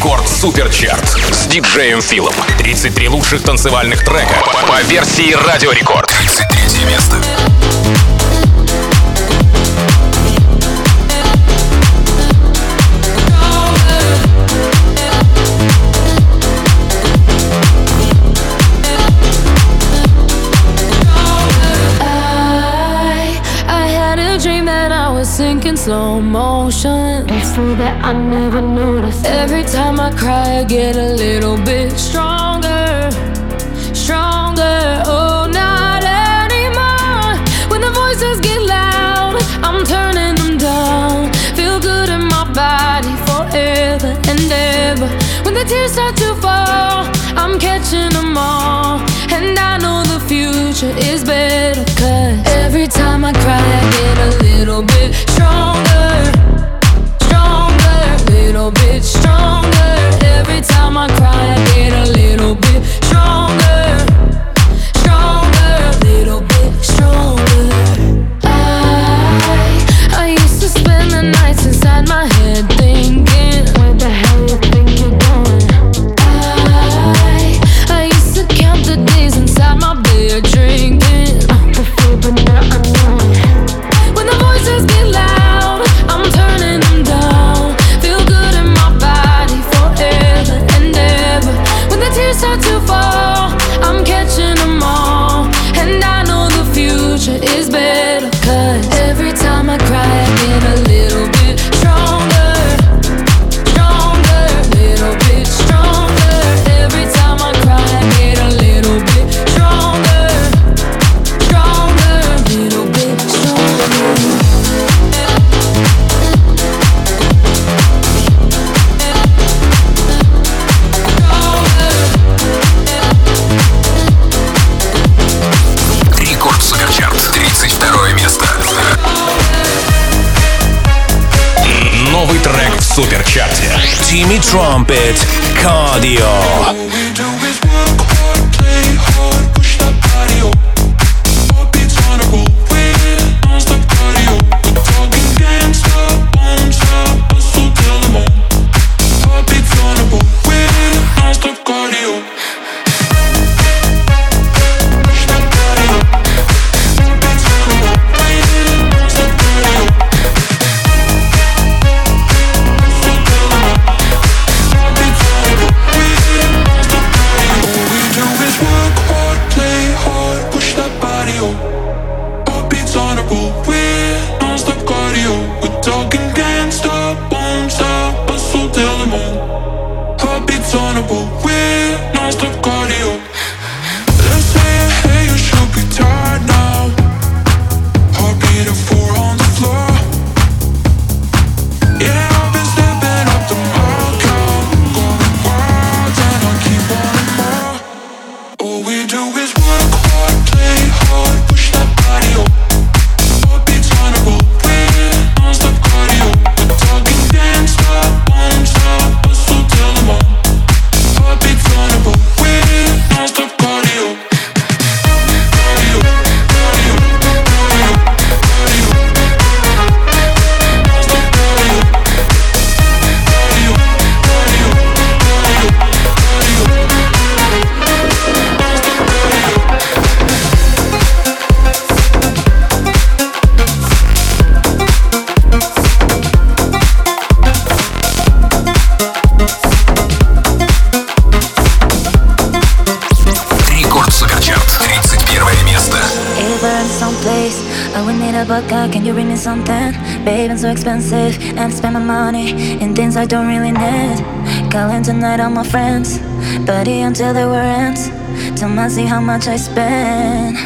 Рекорд Суперчарт с диджеем Филом. 33 лучших танцевальных трека по версии Радио Рекорд. 33 место. slow motion. So that I never notice. Every time I cry, I get a little bit stronger, stronger. Oh, not anymore. When the voices get loud, I'm turning them down. Feel good in my body forever and ever. When the tears start to fall, I'm catching them all. And I know the future is better. Cause every time I cry, I get a little bit stronger, little bit в Суперчарте. Timmy Trumpet, Something? Babe, it's so expensive, and I spend my money in things I don't really need. Calling tonight all my friends, buddy until they were ends. Tell me see how much I spend.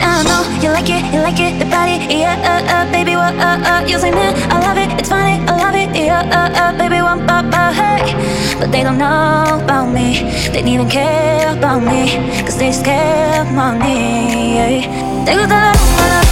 I know you like it, you like it, the body, yeah, uh, uh, baby, what, uh, uh, you say man, I love it, it's funny, I love it, yeah, uh, uh, baby, one, uh, uh, hey. But they don't know about me, they don't even care about me, cause they just care of money, yeah. Te gusta la rumba, la rumba,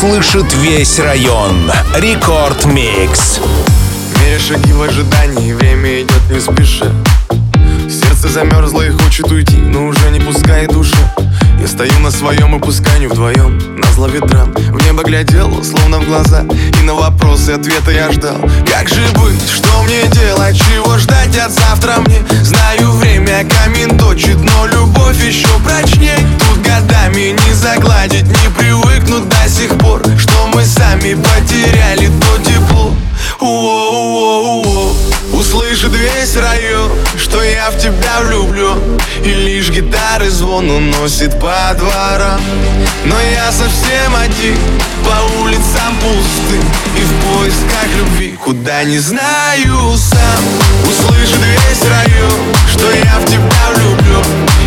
услышит весь район. Record Mix. Меря шаги в ожидании, время идет не спеша. Сердце замерзло и хочет уйти, но уже не пускает душа. Стою на своем и пускай вдвоем На зло ветрам В небо глядел, словно в глаза И на вопросы ответа я ждал. Как же быть, что мне делать, чего ждать от завтра? Мне Знаю, время камень точит, но любовь еще прочней. Тут годами не загладить, не привыкнуть до сих пор Что мы сами потеряли то тепло Услышит весь район, что я в тебя влюблю. И лишь гитары звон уносит по дворам. Но я совсем один, по улицам пусты. И в поисках любви, куда не знаю сам. Услышит весь район, что я в тебя влюблю.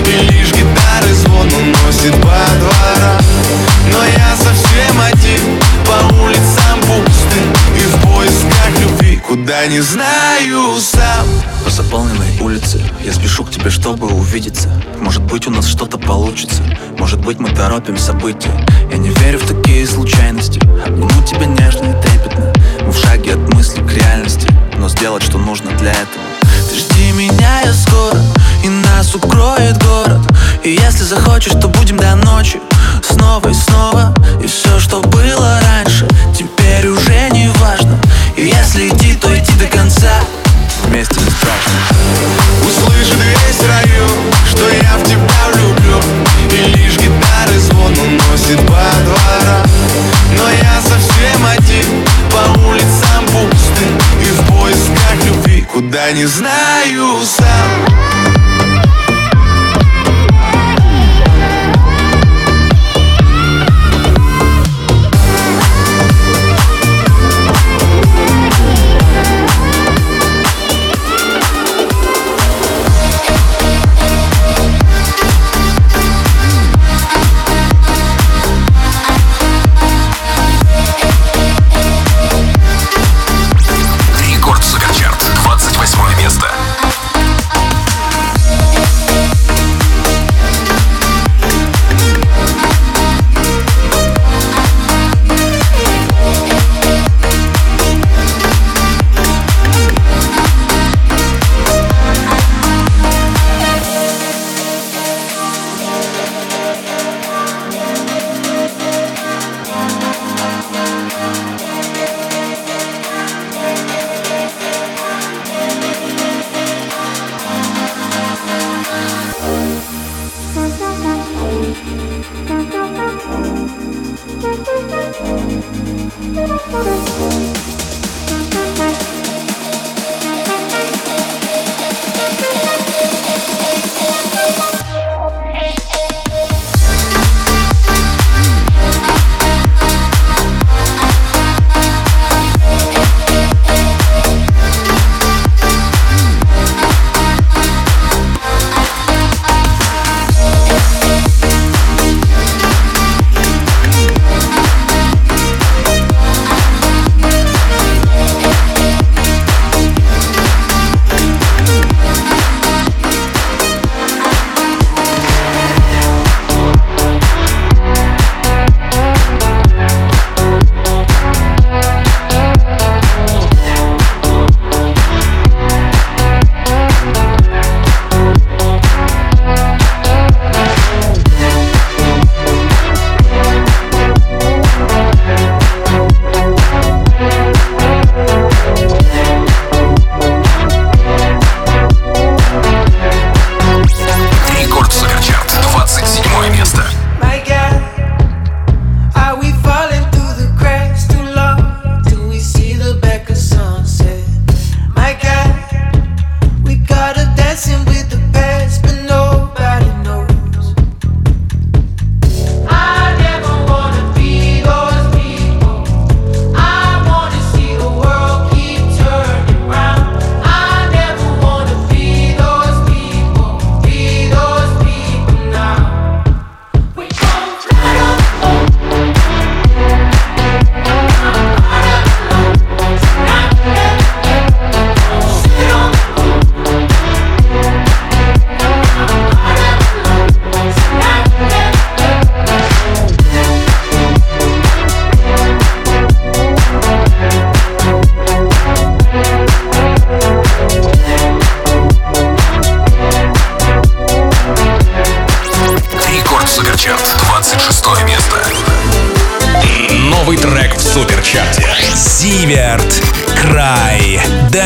И лишь гитары звон уносит по дворам. Но я совсем один, по улицам пусты. И в поисках любви, куда не знаю сам По заполненной улице я спешу к тебе, чтобы увидеться. Может быть у нас что-то получится. Может быть мы торопим события. Я не верю в такие случайности. Обниму тебя нежно и трепетно. Мы в шаге от мысли к реальности. Но сделать что нужно для этого. Ты жди меня, я скоро. И нас укроет город. И если захочешь, то будем до ночи. Снова и снова. И все, что было раньше Теперь уже не важно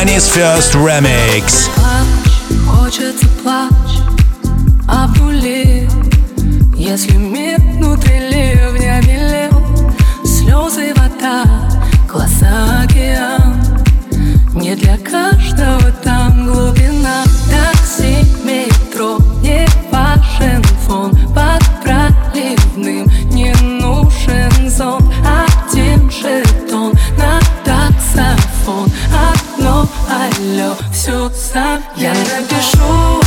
Danny's First Remix. Хочется плач, а в если мир внутри ливня велел, слезы вода, глаза океан, не для каждого там глубина. сам Я напишу.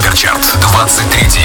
Суперчарт. 23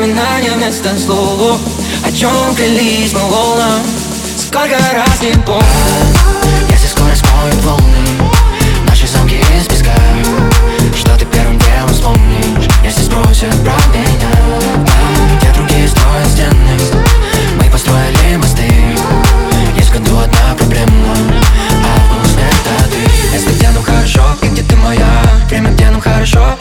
воспоминания вместо слов. О чем клялись мы волнам Сколько раз не помню. Если скоро смоют волны. Наши замки из песка. Что ты первым делом вспомнишь? Если спросят про меня где другие строят Мы построили мосты. Есть в году одна проблема. А вкус ты. Если где нам хорошо где ты моя? Время где нам хорошо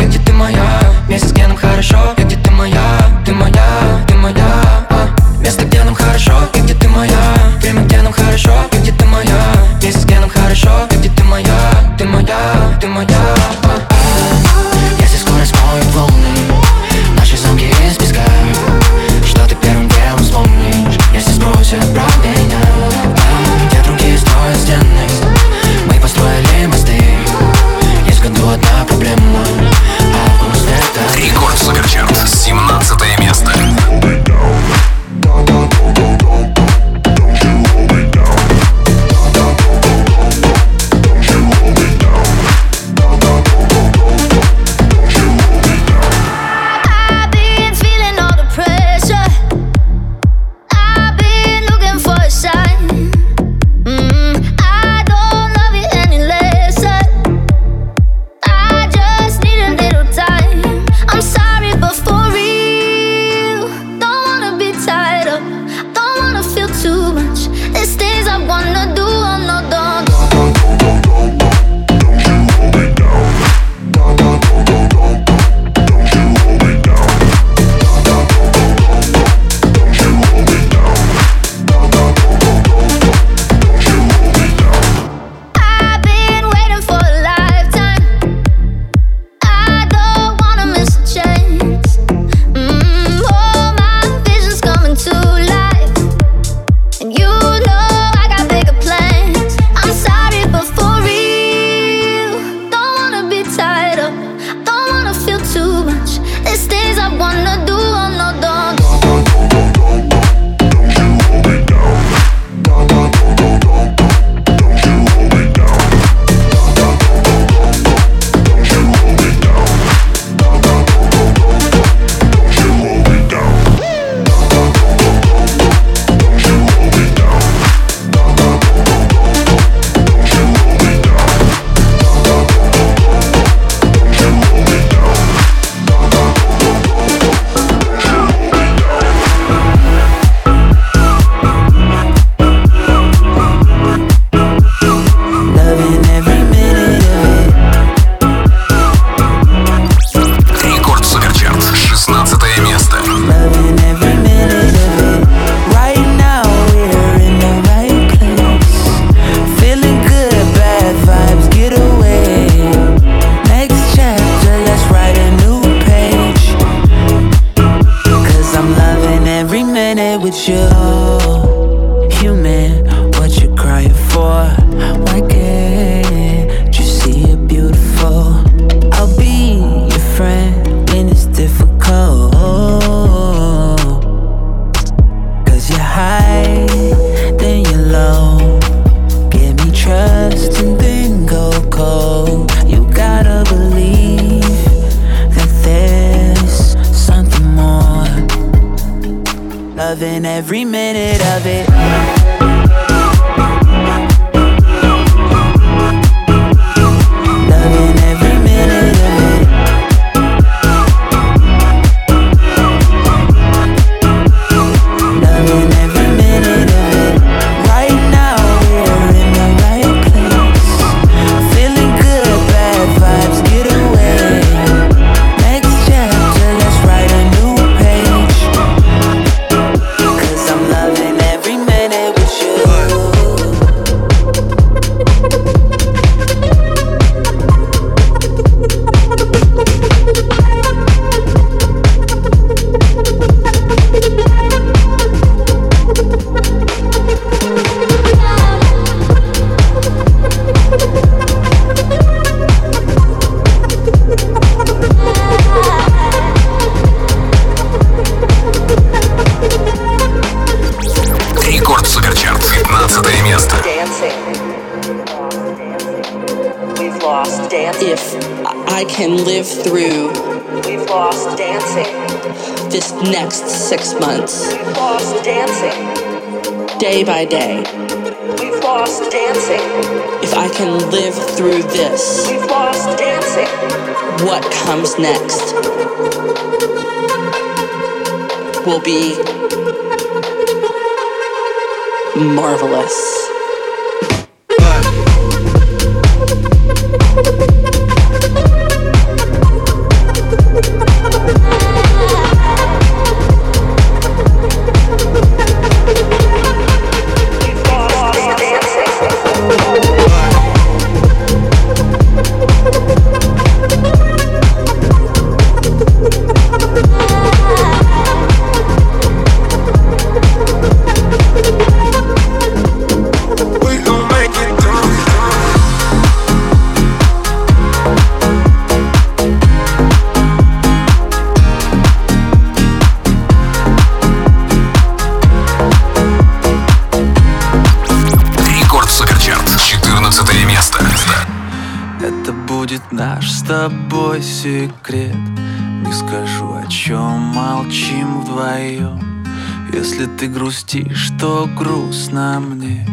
ты грустишь, то грустно мне.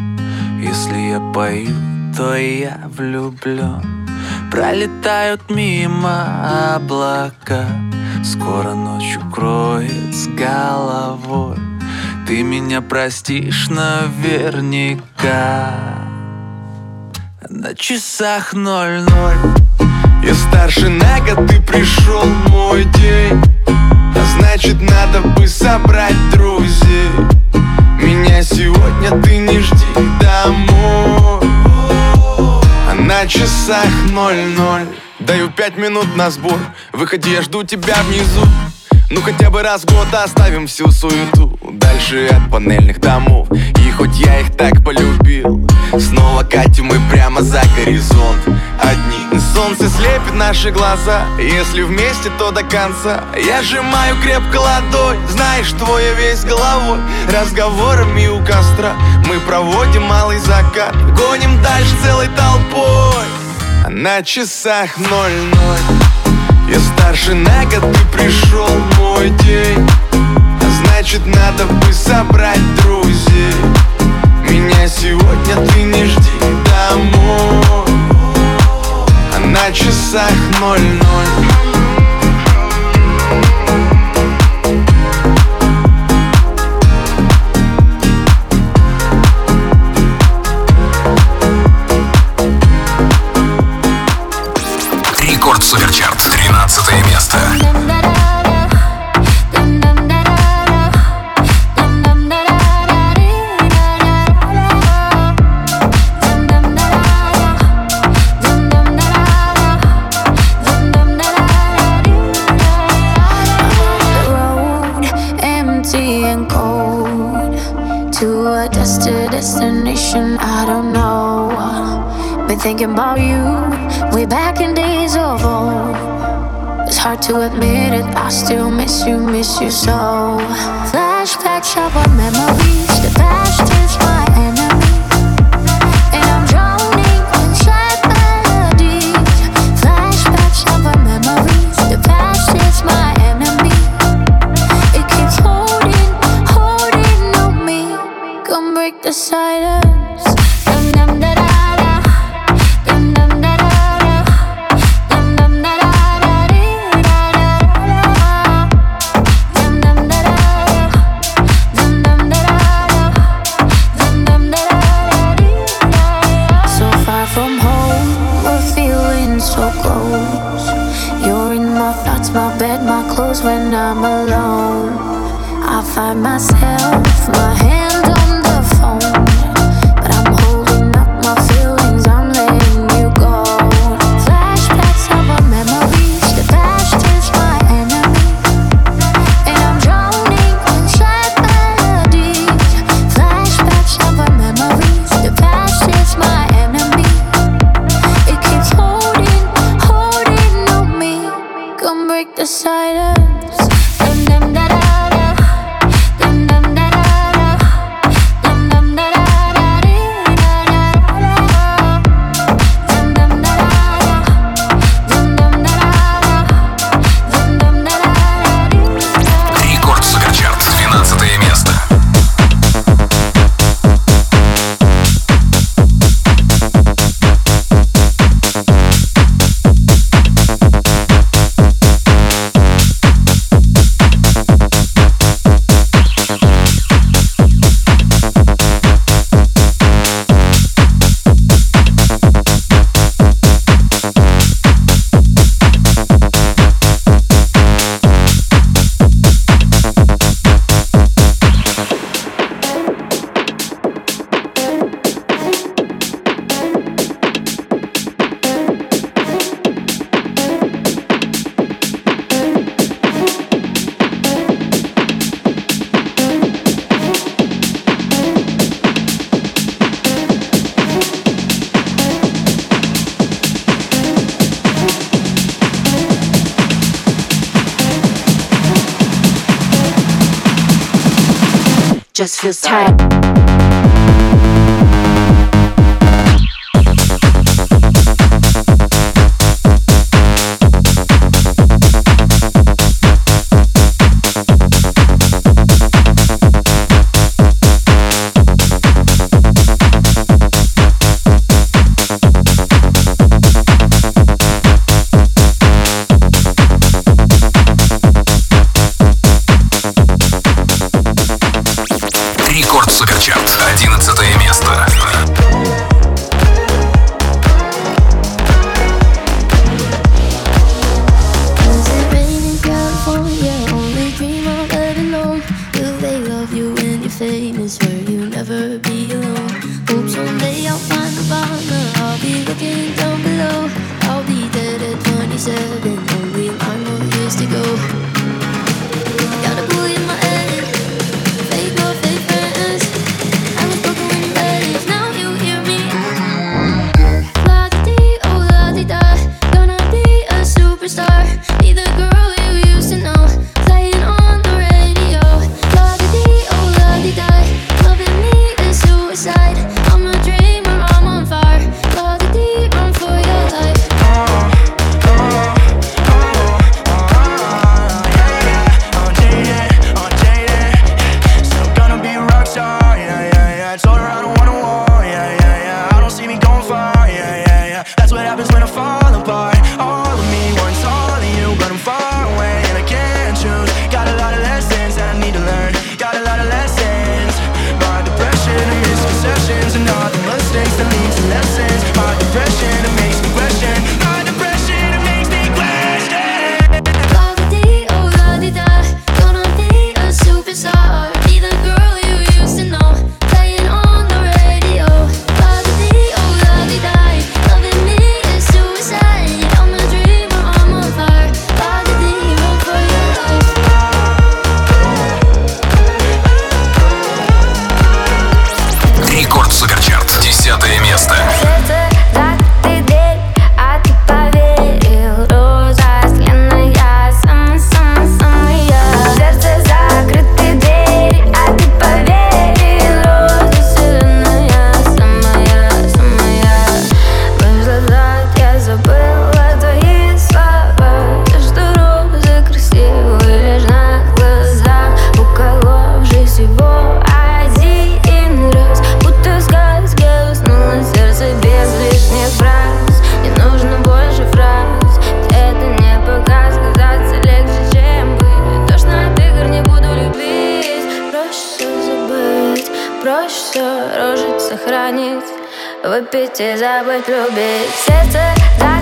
Если я пою, то я влюблен Пролетают мимо облака. Скоро ночь укроет с головой. Ты меня простишь наверняка. На часах ноль-ноль. Я старше на год, ты пришел мой день значит надо бы собрать друзей. Меня сегодня ты не жди домой. А на часах ноль-ноль. Даю пять минут на сбор. Выходи, я жду тебя внизу ну хотя бы раз в год оставим всю суету Дальше от панельных домов. И хоть я их так полюбил Снова катим мы прямо за горизонт. Одни Солнце слепит наши глаза. Если вместе, то до конца. Я сжимаю крепко ладонь Знаешь, твоя весь головой. Разговорами у костра Мы проводим малый закат. Гоним дальше целой толпой. А на часах ноль-ноль я старше на год, ты пришел мой день. А значит надо бы собрать друзей. Меня сегодня ты не жди домой this time. Рекорд Суперчарт. Десятое место. we're through, big sister.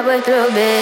boy through.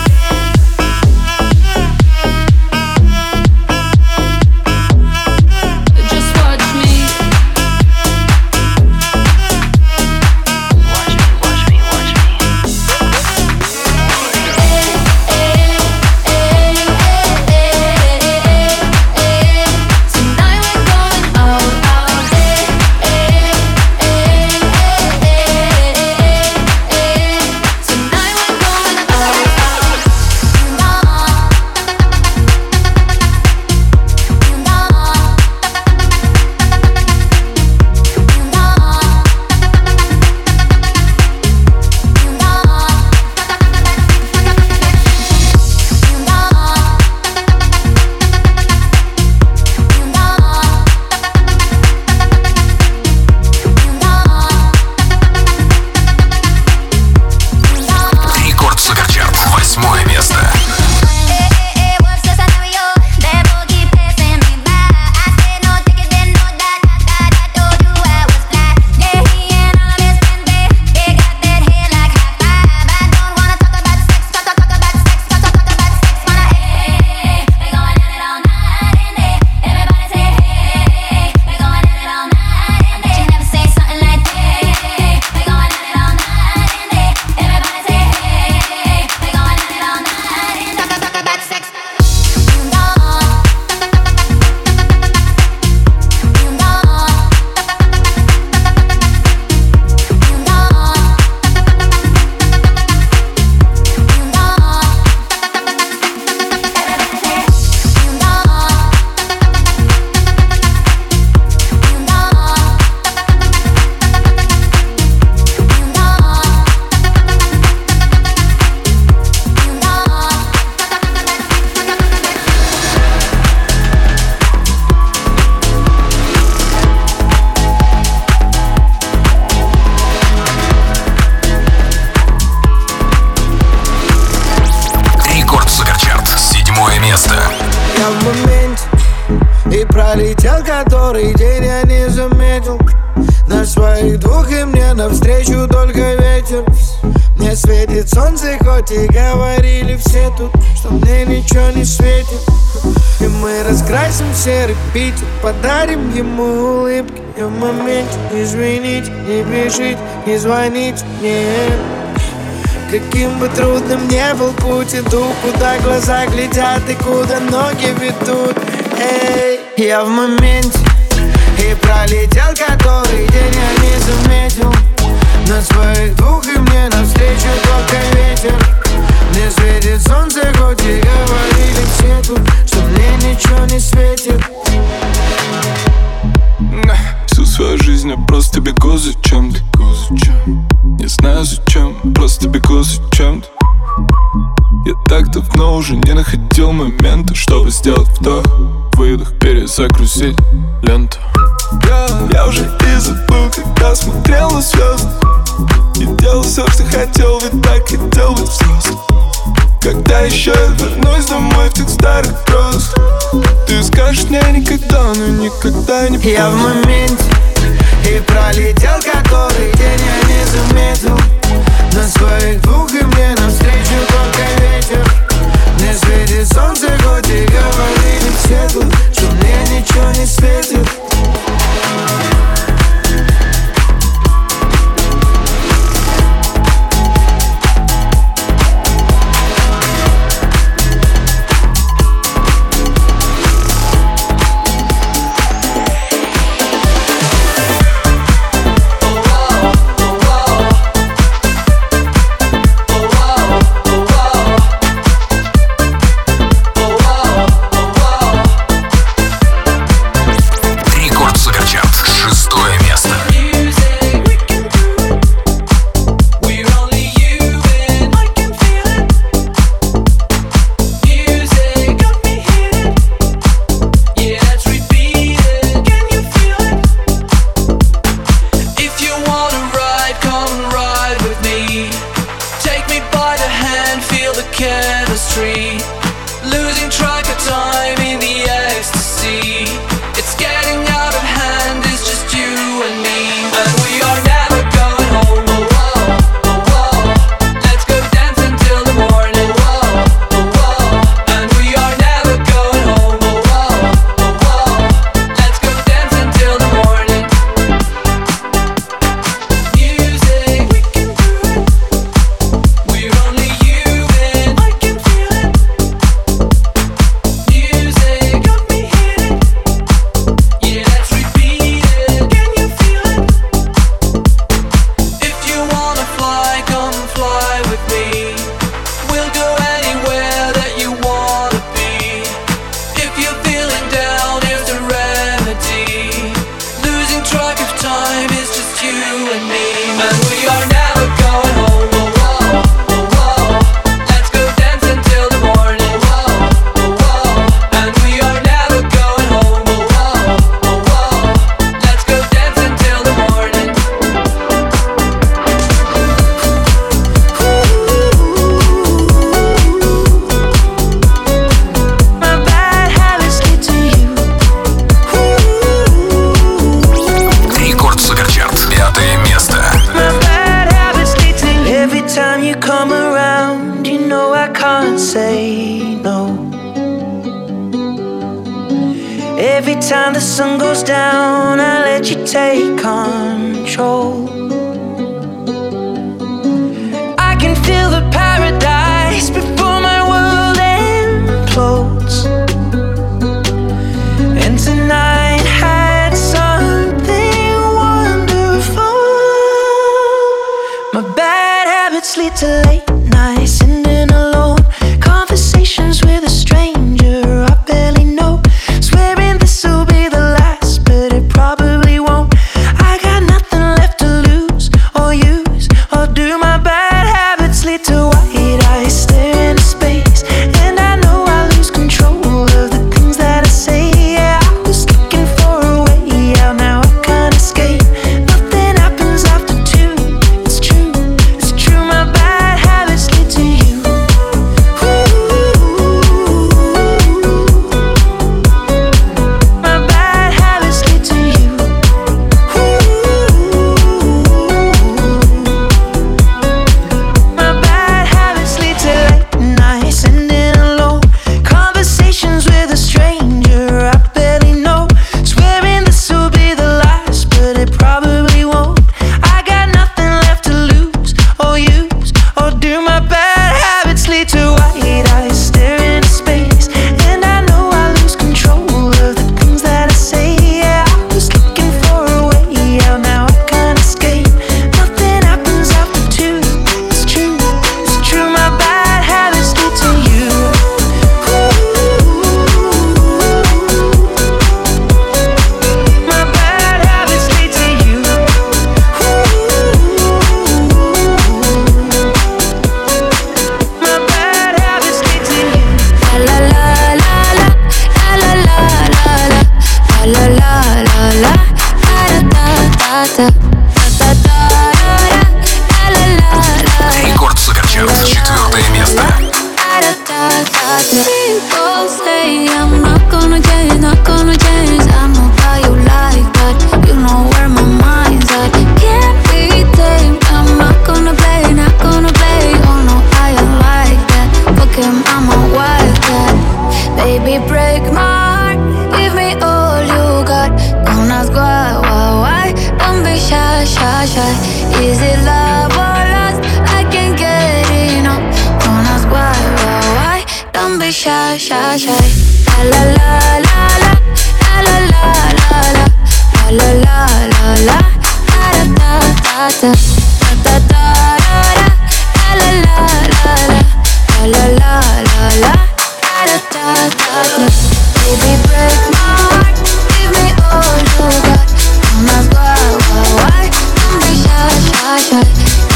Питер Подарим ему улыбки И в моменте. Извините, не бежите, не звоните мне. Каким бы трудным не был путь Иду, куда глаза глядят И куда ноги ведут. Эй, я в моменте. И пролетел который день я не заметил. На своих двух и мне навстречу только ветер просто бегу за чем-то Не знаю зачем, просто бегу за чем-то Я так давно уже не находил момента Чтобы сделать вдох, выдох, перезагрузить ленту. Я уже и забыл, когда смотрел на звезды. И делал все, что хотел, ведь так хотел быть взрослым. Когда еще я вернусь домой в тех старых гроз Ты скажешь мне никогда, но никогда не помню Я в моменте пролетел который день я не заметил. На своих двух и мне навстречу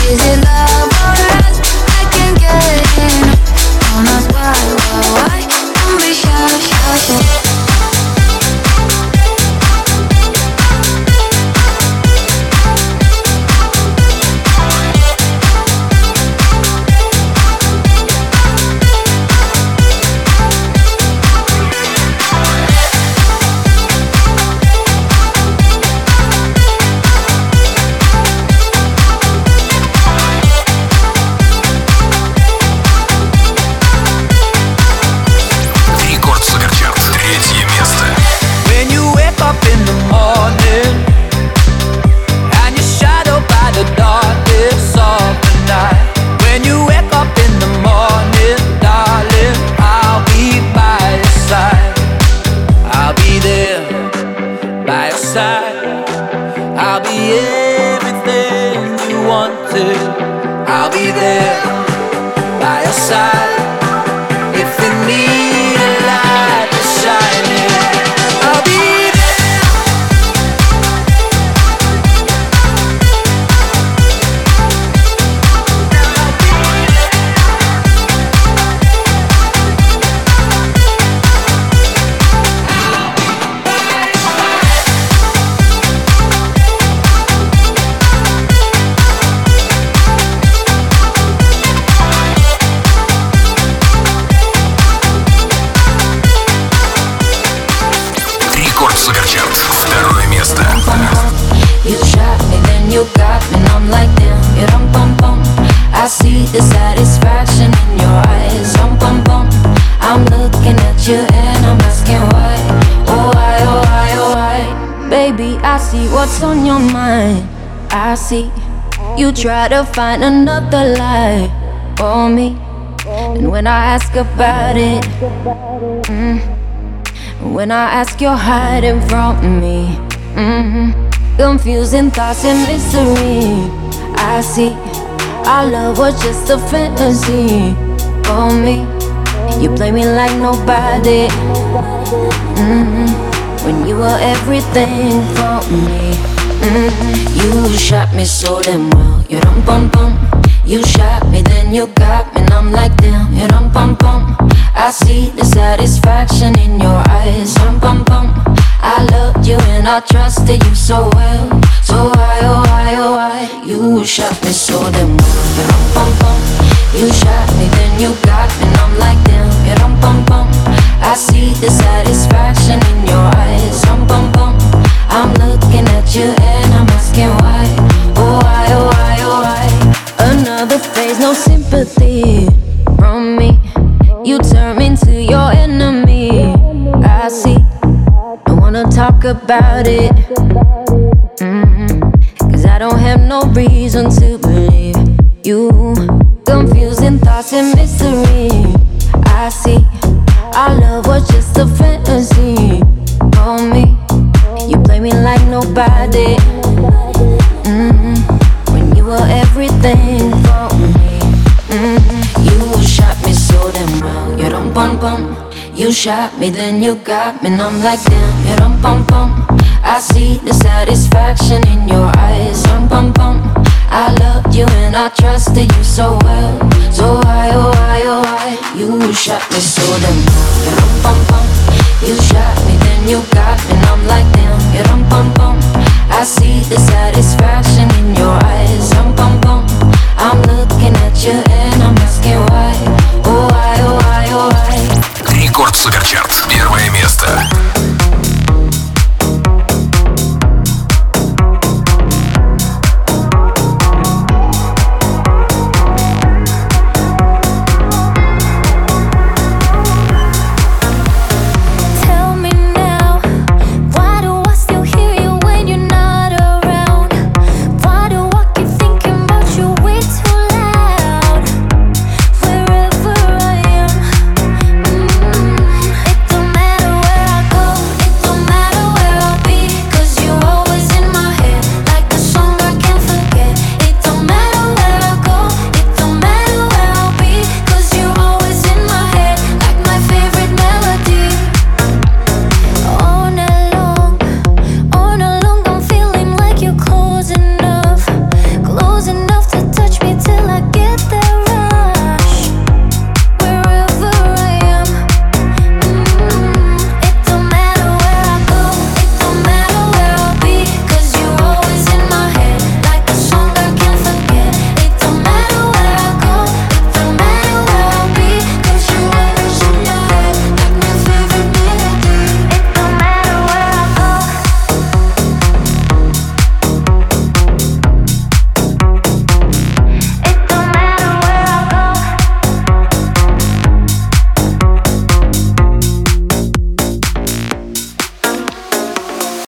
Is it Baby, I see what's on your mind. I see you try to find another lie for me, and when I ask about it, mm, when I ask, you're hiding from me. hmm Confusing thoughts and mystery. I see our love was just a fantasy for me. You play me like nobody. hmm When you were everything for me. hmm You shot me so damn well. You dum bum bum. You shot me, then you got me, and I'm like damn. You dum bum bum. I see the satisfaction in your eyes. Dum bum bum. I loved you and I trusted you so well. So why, oh why, oh why? You shot me so damn well. You dum bum bum. You shot me, then you got me, and I'm like damn. You dum bum bum. I see the satisfaction in your eyes. Dum bum bum. I'm looking at you and I'm asking why. Oh why, oh why, oh why? Another phase, no sympathy from me. You turn into your enemy. I see. I wanna talk about it. Mhm. Cause I don't have no reason to believe you. Confusing thoughts and mystery. I see. Our love was just a fantasy for me. You play me like nobody. Mhm. When you were everything for me. Mhm. You shot me so damn well. You don't bum bum. You shot me, then you got me, and I'm like damn. You don't bum bum. I see the satisfaction in your eyes. Dum bum bum. I loved you and I trusted you so well. you shot me so damn You rum pum pum You shot me then you got me and I'm like damn You rum pum pum I see the satisfaction in your eyes Rum pum pum I'm looking at you and I'm asking why Oh why, oh why, oh why Рекорд Суперчарт. Первое место.